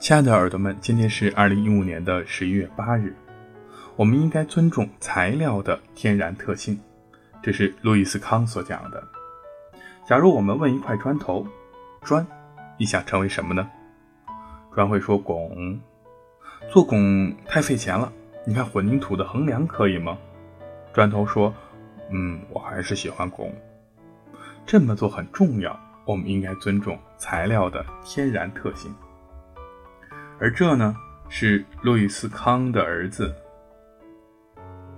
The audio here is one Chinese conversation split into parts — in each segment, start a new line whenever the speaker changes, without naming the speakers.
亲爱的耳朵们，今天是二零一五年的十一月八日。我们应该尊重材料的天然特性，这是路易斯康所讲的。假如我们问一块砖头，砖，你想成为什么呢？砖会说拱。做拱太费钱了，你看混凝土的横梁可以吗？砖头说，嗯，我还是喜欢拱。这么做很重要，我们应该尊重材料的天然特性。而这呢，是路易斯康的儿子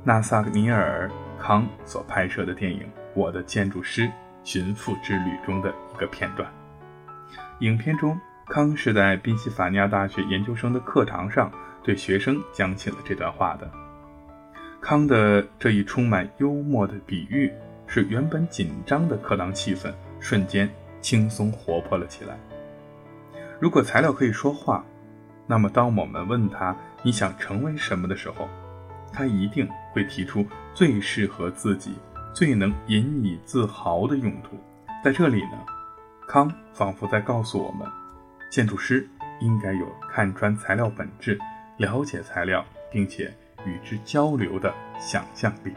纳萨尼尔康所拍摄的电影《我的建筑师寻父之旅》中的一个片段。影片中，康是在宾夕法尼亚大学研究生的课堂上对学生讲起了这段话的。康的这一充满幽默的比喻，使原本紧张的课堂气氛瞬间轻松活泼了起来。如果材料可以说话，那么，当我们问他你想成为什么的时候，他一定会提出最适合自己、最能引以自豪的用途。在这里呢，康仿佛在告诉我们，建筑师应该有看穿材料本质、了解材料并且与之交流的想象力。